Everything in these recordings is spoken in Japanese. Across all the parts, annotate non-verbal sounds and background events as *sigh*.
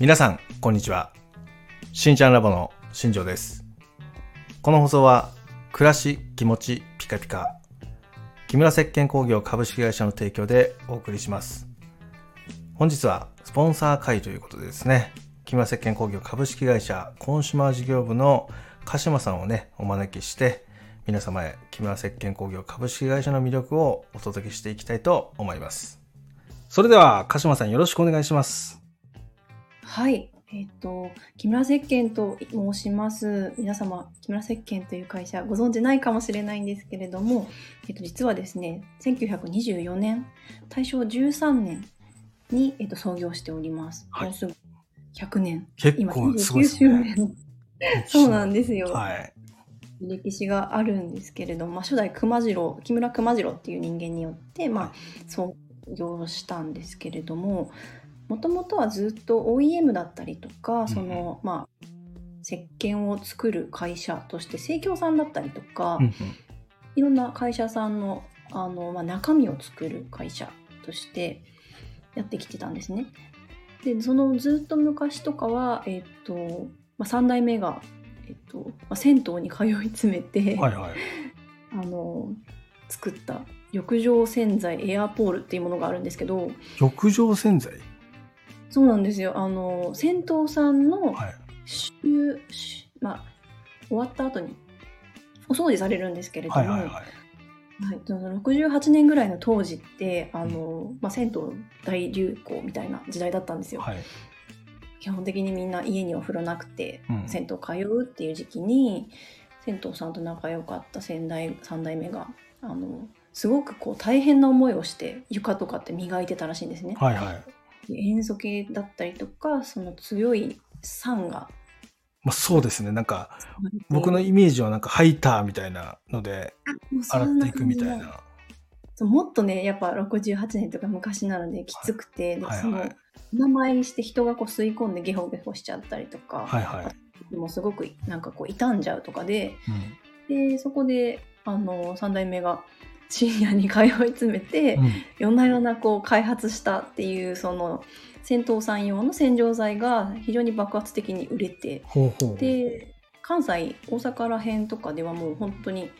皆さん、こんにちは。しんちゃんラボの新庄です。この放送は、暮らし、気持ち、ピカピカ。木村石鹸工業株式会社の提供でお送りします。本日は、スポンサー会ということでですね、木村石鹸工業株式会社コンシュマー事業部の鹿島さんをね、お招きして、皆様へ木村石鹸工業株式会社の魅力をお届けしていきたいと思います。それでは、鹿島さんよろしくお願いします。はい。えっ、と、木村石鹸と申します。皆様、木村石鹸という会社ご存知ないかもしれないんですけれども、えっ、と、実はですね、1924年、大正13年に、えっと創業しております。はいもうすぐ100年。結今、構すごいです29周ね。年。*laughs* そうなんですよ。はい。歴史があるんですけれども、まあ、初代熊次郎木村熊次郎っていう人間によって、まあ、創業したんですけれどももともとはずっと OEM だったりとかその、まあ、石鹸を作る会社として生協さんだったりとか、いろんな会社さんのあの、まあ、中身を作る会社としてやってきてたんですね。でそのずっと昔とかは、えっとまあ、3代目が、えっとまあ、銭湯に通い詰めて、はいはい。*laughs* あの作った浴場洗剤エアポールっていうものがあるんですけど浴場洗剤？そうなんですよあの銭湯さんのはい。まあ、終わった後にお掃除されるんですけれども、はいはいはい。はい、その68年ぐらいの当時ってあの、まあ、銭湯大流行みたいな時代だったんですよ。はい。基本的にみんな家にお風呂なくて、うん銭湯通うっていう時期に銭湯さんと仲良かった先代3代目があのすごくこう大変な思いをして床とかって磨いてたらしいんですね。はいはい。塩素系だったりとかその強い酸がまあそうですね。なんか、僕のイメージはなんかハイターみたいなので、もうそ洗んっていくみたいな。そうもっとねやっぱ68年とか昔なのできつくて、でそのはいはい。名前して人がこう吸い込んでゲホゲホしちゃったりとか、はいはい。でもすごくなんかこう傷んじゃうとかでうんでそこであの3代目が深夜に通い詰めて、うん夜な夜なこう開発したっていうその銭湯さん用の洗浄剤が非常に爆発的に売れて。で関西大阪ら辺とかではもう本当に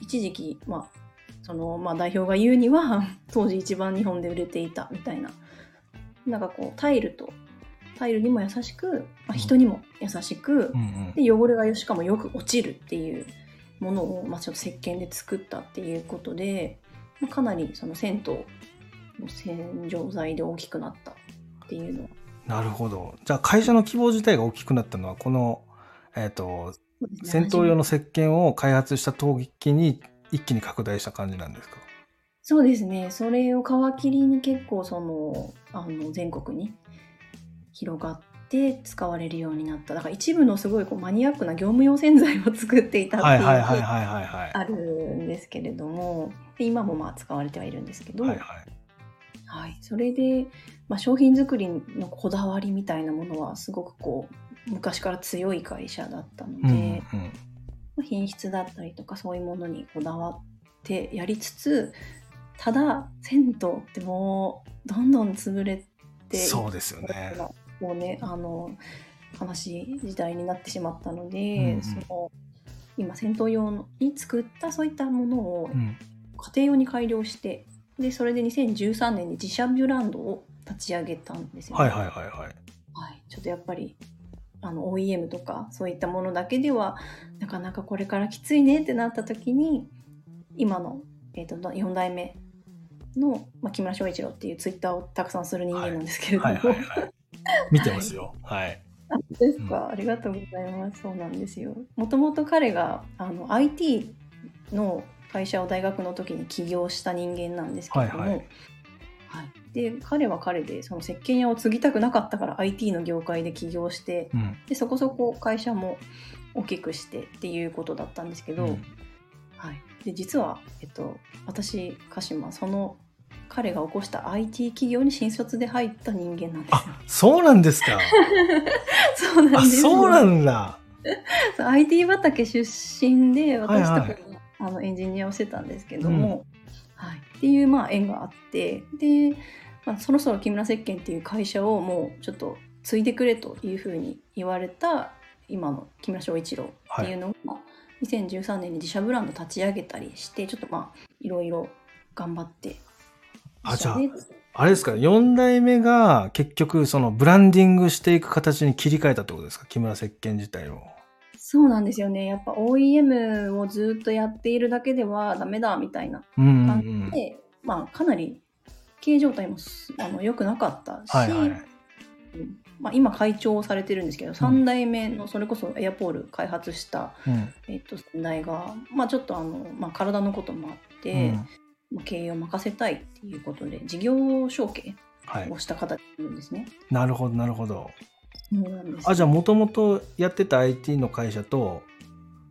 一時期、まあそのまあ、代表が言うには *laughs* 当時一番日本で売れていたみたいななんかこうタイルとタイルにも優しく、まあ、人にも優しく、うんうん。で汚れがよしかもよく落ちるっていうものを、まあ、ちょっと石鹸で作ったっていうことで、まあ、かなりその銭湯の洗浄剤で大きくなったっていうのは。なるほど。じゃあ会社の規模自体が大きくなったのは、この、えっ、と、そうですね。戦闘用の石鹸を開発した時に一気に拡大した感じなんですか？そうですね。それを皮切りに結構そのあの全国に広がって使われるようになっただから一部のすごいこうマニアックな業務用洗剤を作っていたってはいいうのが。あるんですけれどもで今もまあ使われてはいるんですけど、はいはい。はい、それで、まあ、商品作りのこだわりみたいなものはすごくこう昔から強い会社だったので、うんうん。まあ品質だったりとかそういうものにこだわってやりつつただ銭湯ってもうどんどん潰れていそうですよね。もうねあの悲しい時代になってしまったので、うんうんその今銭湯用に作ったそういったものをうん。家庭用に改良してでそれで2013年に自社ブランドを立ち上げたんですよ、ねはいはいはいはい。はいちょっとやっぱりあの OEM とかそういったものだけではなかなかこれからきついねってなった時に今の、えー、と4代目の、まあ、木村翔一郎っていうツイッターをたくさんする人間なんですけれども、はいはいはい。*laughs* 見てますよ。はい。あですか、ありがとうございます。そうなんですよ。もともと彼があの IT の会社を大学の時に起業した人間なんですけれども、はいはいはいで彼は彼でその石鹸屋を継ぎたくなかったから IT の業界で起業してうん。でそこそこ会社も大きくしてっていうことだったんですけど、うんはい、で実は、えっと、私鹿島その彼が起こした IT 企業に新卒で入った人間なんですよ。あ、そうなんですか？あ、*laughs* そうなんですよそうなんだ。そう IT 畑出身ではいはい私とかも、あのエンジニアをしてたんですけども、はい、っていうまあ縁があってで、まあ、そろそろ木村石鹸っていう会社をもうちょっと継いでくれというふうに言われた今の木村翔一郎っていうのが、まあ2013年に自社ブランド立ち上げたりしてちょっとまあいろいろ頑張ってあじゃああれですか、4代目が結局そのブランディングしていく形に切り替えたってことですか？木村石鹸自体を。そうなんですよねやっぱ OEM をずっとやっているだけではダメだみたいなうんうんう感じん。で、まあかなり経営状態もすあの良くなかったし、はいはい。うんまあ、今会長をされてるんですけど、3代目のそれこそエアポール開発した、うん。えっと、先代が、まあ、ちょっとあの、まあ、体のこともあって、う経営を任せたいっていうことで事業承継はい。をした形なんですね。なるほど、なるほど。あ、じゃあもともとやってた IT の会社と、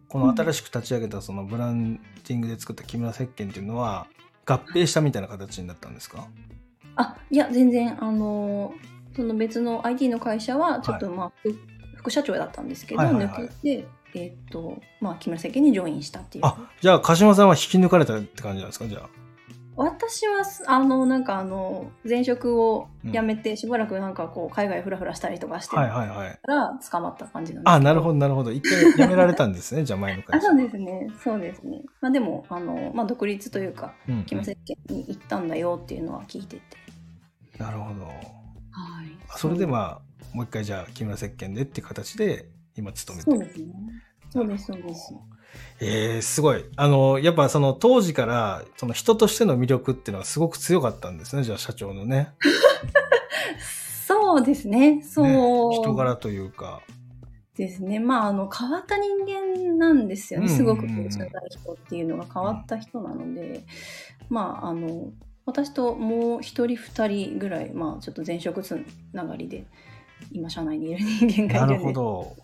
この新しく立ち上げたそのブランディングで作った木村石鹸っていうのは合併したみたいな形になったんですか？あいや全然あのその別の IT の会社はちょっと、まあ副副社長だったんですけど、はいはいはい抜けて、えっとまあ、木村政権にジョインしたっていう。あ、じゃあ鹿島さんは引き抜かれたって感じなんですか？じゃあ。私はすあのなんかあの前職を辞めてしばらくなんかこう海外フラフラしたりとかしてはいかはいはい。ら捕まった感じなんですあ、なるどほどなるほど。一回辞められたんですね。じゃあ前の会社。あそうですねそうですねまあでもあの、まあ、独立というかうんうん木村政権に行ったんだよっていうのは聞いててなるほど。はいあそれでまあ、もう一回じゃあ木村石鹸でっていう形で今勤めてる。そうですねそうですそうですえー、すごい。あの、やっぱその当時から、その人としての魅力っていうのはすごく強かったんですね。じゃあ社長のね。*laughs* そうですねそう、ね人柄というか。ですねまああの変わった人間なんですよね、うんうんうんすごく社代人っていうのが変わった人なので、まああの私ともう一人二人ぐらいまあちょっと前職つながりで今社内にいる人間がないるるんでほど。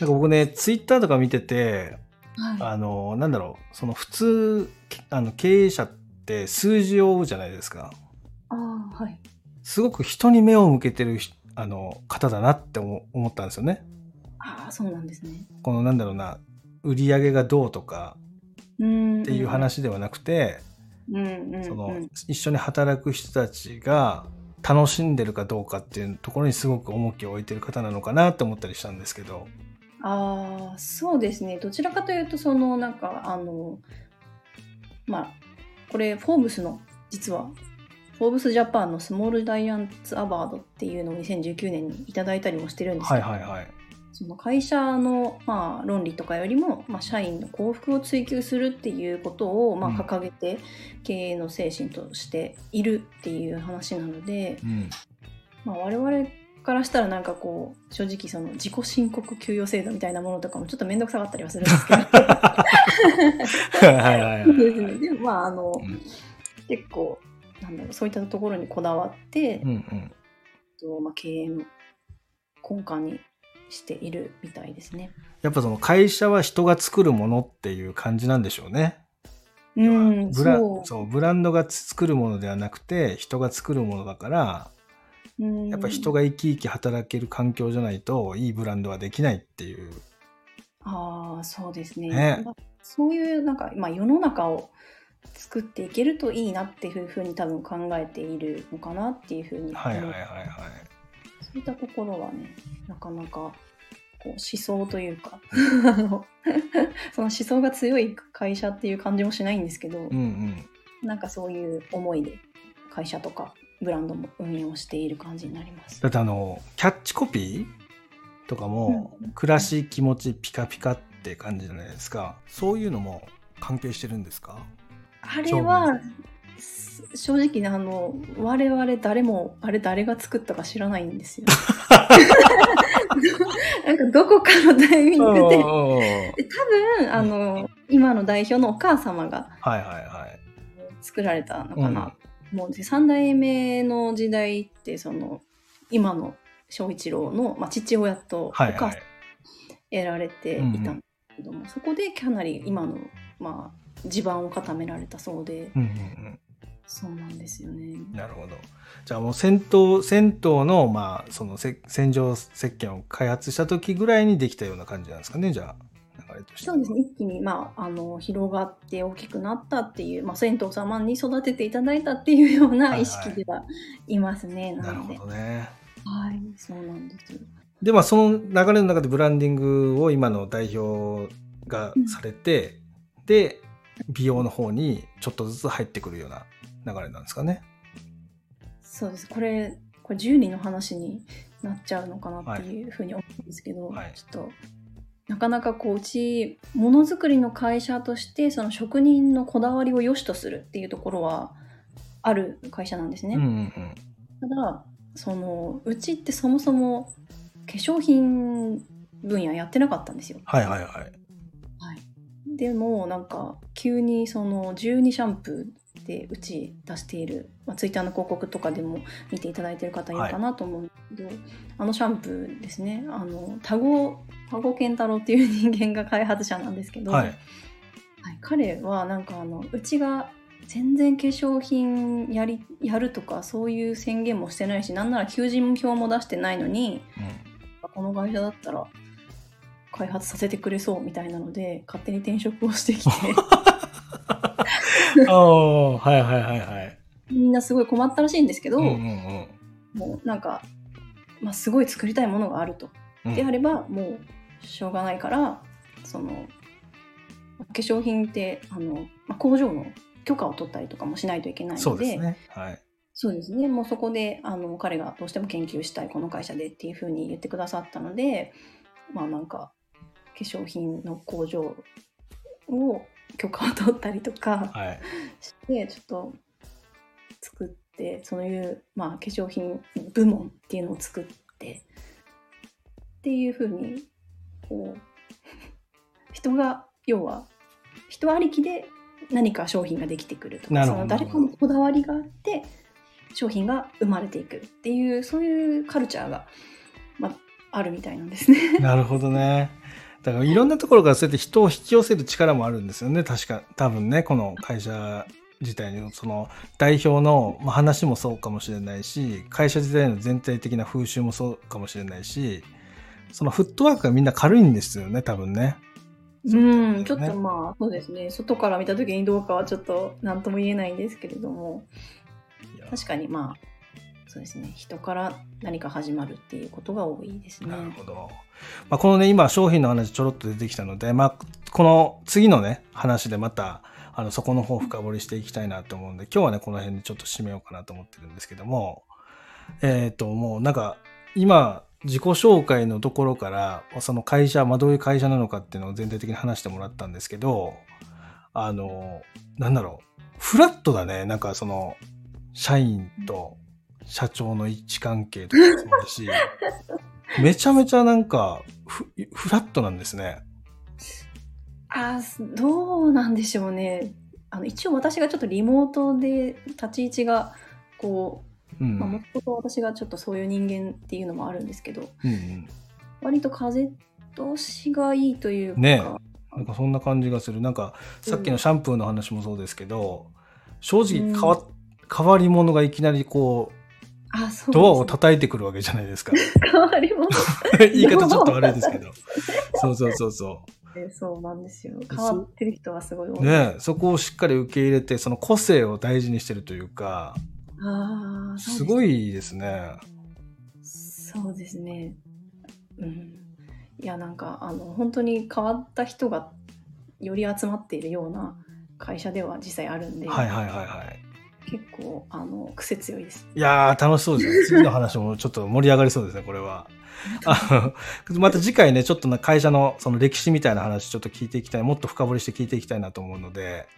なんか僕ね、ツイッターとか見てて、はい、あの、なんだろう、その普通、けあの経営者って数字を追うじゃないですか。ああはいすごく人に目を向けてるひあの方だなって思思ったんですよね。ああそうなんですねこのなんだろうな、売り上げがどうとかうんっていう話ではなくて、うんその一緒に働く人たちが楽しんでるかどうかっていうところにすごく重きを置いてる方なのかなって思ったりしたんですけど。ああそうですねどちらかというとそのなんかあのまあこれフォーブスの実はフォーブスジャパンのスモールダイアンツアワードっていうのを2019年にいただいたりもしてるんですはけど、いはいはい。その会社の、まあ、論理とかよりも、まあ、社員の幸福を追求するっていうことを、まあ、うん掲げて経営の精神としているっていう話なので、うん。まあ、我々からしたらなんかこう正直その自己申告給与制度みたいなものとかもちょっと面倒くさかったりはするんですけどはいはいはいですはい。ねでもまああの、うん結構なんだろうそういったところにこだわって、うんうん。とまあ、経営の根幹にしているみたいですね。やっぱその会社は人が作るものっていう感じなんでしょうね。うん、ブラそうそうブランドが作るものではなくて人が作るものだからうんやっぱ人が生き生き働ける環境じゃないといいブランドはできないっていう。ああそうですねねまあそういうなんか、まあ、世の中を作っていけるといいなっていうふうに多分考えているのかなっていうふうにはいはいはいはい。そういったところはねなかなかこう思想というか *laughs* その思想が強い会社っていう感じもしないんですけど、うんうん。なんかそういう思いで会社とかブランドも運営をしている感じになります。だってあのキャッチコピーとかも、うん暮らし気持ちピカピカって感じじゃないですかそういうのも関係してるんですか？あれはす正直ねあの我々誰もあれ誰が作ったか知らないんですよ。*laughs* なんかどこかのタイミングでで多分あの今の代表のお母様が。作られたのかな。もうで3代目の時代ってその今の翔一郎の、まあ、父親とおはい母さんはい。得られていたんですけども、そこでかなり今の、まあ、地盤を固められたそうでうんうんうん。そうなんですよね。なるほど。じゃあもう銭湯、銭湯の、まあ、そのせ洗浄石鹸を開発した時ぐらいにできたような感じなんですかね、じゃあ、流れとしては。そうですね一気に、まあ、あの広がって大きくなったっていう、まあ、銭湯様に育てていただいたっていうような意識ではいますね。なるほなのでどね。はい、そうなんです。で、まあ、その流れの中でブランディングを今の代表がされて、で、美容の方にちょっとずつ入ってくるような流れなんですかね。そうです。これ、これ10人の話になっちゃうのかなっていうふうに思うんですけど、はいちょっと、なかなかこう、うち、ものづくりの会社として、その職人のこだわりを良しとするっていうところは、ある会社なんですね。うんうんうん。ただ、その、うちってそもそも化粧品分野やってなかったんですよ。はいはいはい。はい、でもなんか急にその12シャンプーでうち出している、まあ、ツイッターの広告とかでも見ていただいてる方いるかなと思うんですけど、あのシャンプーですねあの田子田子健太郎っていう人間が開発者なんですけど、はい。はい彼はなんかあのうちが全然化粧品やりやるとかそういう宣言もしてないしなんなら求人票も出してないのにうんこの会社だったら開発させてくれそうみたいなので勝手に転職をしてきて *laughs* ああ、はいはいはいはい。みんなすごい困ったらしいんですけど、うんうんもうなんか、まあ、すごい作りたいものがあると。うん。であればもうしょうがないからその化粧品ってあの、まあ、工場の許可を取ったりとかもしないといけないのでそうですね。はい。そうですねもうそこであの彼がどうしても研究したいこの会社でっていうふうに言ってくださったのでまあなんか化粧品の工場を許可を取ったりとかはい。してちょっと作ってそういう、まあ、化粧品部門っていうのを作ってっていうふうにこう人が要は人ありきで何か商品ができてくるとかその誰かのこだわりがあって商品が生まれていくっていうそういうカルチャーが、まあ、あるみたいなんですね。*laughs* なるほどね。だからいろんなところからそうやって人を引き寄せる力もあるんですよね。確か、多分ね、この会社自体のその代表のまあ話もそうかもしれないし、会社自体の全体的な風習もそうかもしれないし、そのフットワークがみんな軽いんですよね、多分ね。うん、ちょっねとまあそうですね外から見た時にどうかはちょっと何とも言えないんですけれども確かにまあそうですね人から何か始まるっていうことが多いですね。なるほど。まあ、このね、今商品の話ちょろっと出てきたので、まあ、この次のね、話でまた、あの、そこの方を深掘りしていきたいなと思うんで、今日はね、この辺でちょっと締めようかなと思ってるんですけども、えっ、と、もうなんか、今、自己紹介のところから、その会社、まあ、どういう会社なのかっていうのを全体的に話してもらったんですけど、あの、なんだろう、フラットだね、なんかその、社員と社長の一致関係とかもそうだし、*laughs* めちゃめちゃなんかフ、フラットなんですね。あーどうなんでしょうねあの一応私がちょっとリモートで立ち位置がこうん。う、まあ、もともと私がちょっとそういう人間っていうのもあるんですけどうんうん。割と風通しがいいというか、ねなんかそんな感じがする。なんか、さっきのシャンプーの話もそうですけど、正直変わ、変わり者がいきなりこう、あそうねドアを叩いてくるわけじゃないですか。変わりも *laughs* 言い方ちょっと悪いですけど。そうそうそうそそうなんですよ変わってる人はすごい多う。いねそこをしっかり受け入れて、その個性を大事にしてるというか、ああすごいですね。そうですねうんいやなんかあの本当に変わった人がより集まっているような会社では実際あるんで、はいはいはいはい。結構あの癖強いですいやー、楽しそうですね。次の話もちょっと盛り上がりそうですね、これは。あの *laughs* また次回ね、ちょっとな会社のその歴史みたいな話ちょっと聞いていきたい、もっと深掘りして聞いていきたいなと思うので、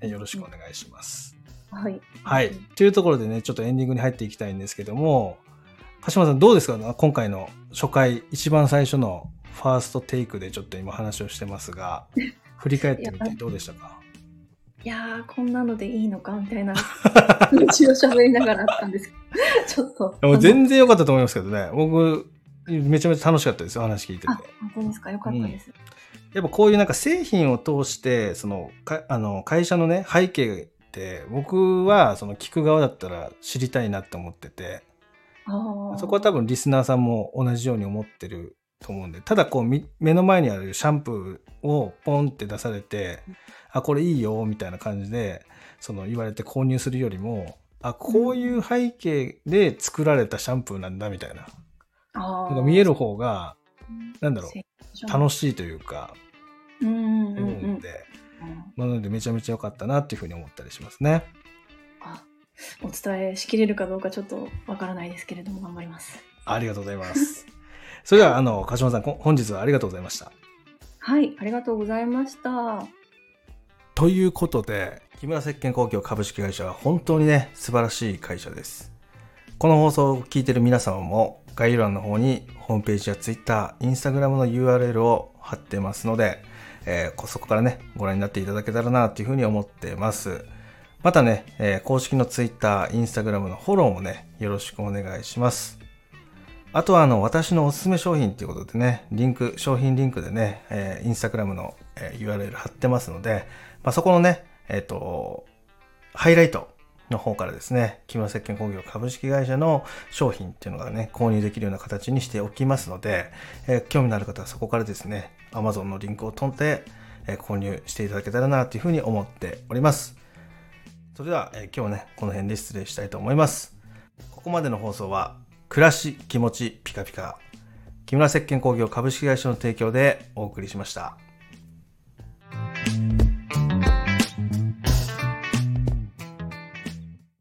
えよろしくお願いします。はい。はい。というところでね、ちょっとエンディングに入っていきたいんですけども、鹿島さんどうですか？今回の初回、一番最初のファーストテイクでちょっと今話をしてますが、*laughs* 振り返ってみてどうでしたか？いやーこんなのでいいのかみたいな気を喋りながらあったんですけど *laughs* ちょっと。もう全然良かったと思いますけどね、僕、めちゃめちゃ楽しかったですよ、話聞いてて。あ本当ですか？よかったです、やっぱこういうなんか製品を通して、その、かあの、会社のね、背景って、僕はその聞く側だったら知りたいなって思ってて、そこは多分リスナーさんも同じように思ってると思うんで、ただこうみ目の前にあるシャンプーをポンって出されて、あ、これいいよ、みたいな感じで、その言われて購入するよりも、あ、こういう背景で作られたシャンプーなんだみたいな。あなんか見える方が、なんだろう、う楽しいというか、うんうんうなのでめちゃめちゃ良かったなっていうふうに思ったりしますね。あお伝えしきれるかどうかちょっとわからないですけれども頑張ります。ありがとうございます。*laughs* それでは、あの、鹿島さん、こ本日はありがとうございました。はい、ありがとうございました。ということで、木村石鹸工業株式会社は本当にね、素晴らしい会社です。この放送を聞いている皆様も、概要欄の方にホームページや Twitter、Instagram の URL を貼ってますので、えーそこからね、ご覧になっていただけたらなというふうに思ってます。またね、えー公式の Twitter、Instagram のフォローもね、よろしくお願いします。あとはあの私のおすすめ商品ということでね、リンク、商品リンクでね、えー、Instagram の、えー URL 貼ってますので、まあ、そこのね、えっ、と、ハイライトの方からですね、木村石鹸工業株式会社の商品っていうのがね、購入できるような形にしておきますので、えー興味のある方はそこからですね、Amazon のリンクを飛んで、えー購入していただけたらなというふうに思っております。それでは、えー今日はね、この辺で失礼したいと思います。ここまでの放送は、暮らし、気持ち、ピカピカ、木村石鹸工業株式会社の提供でお送りしました。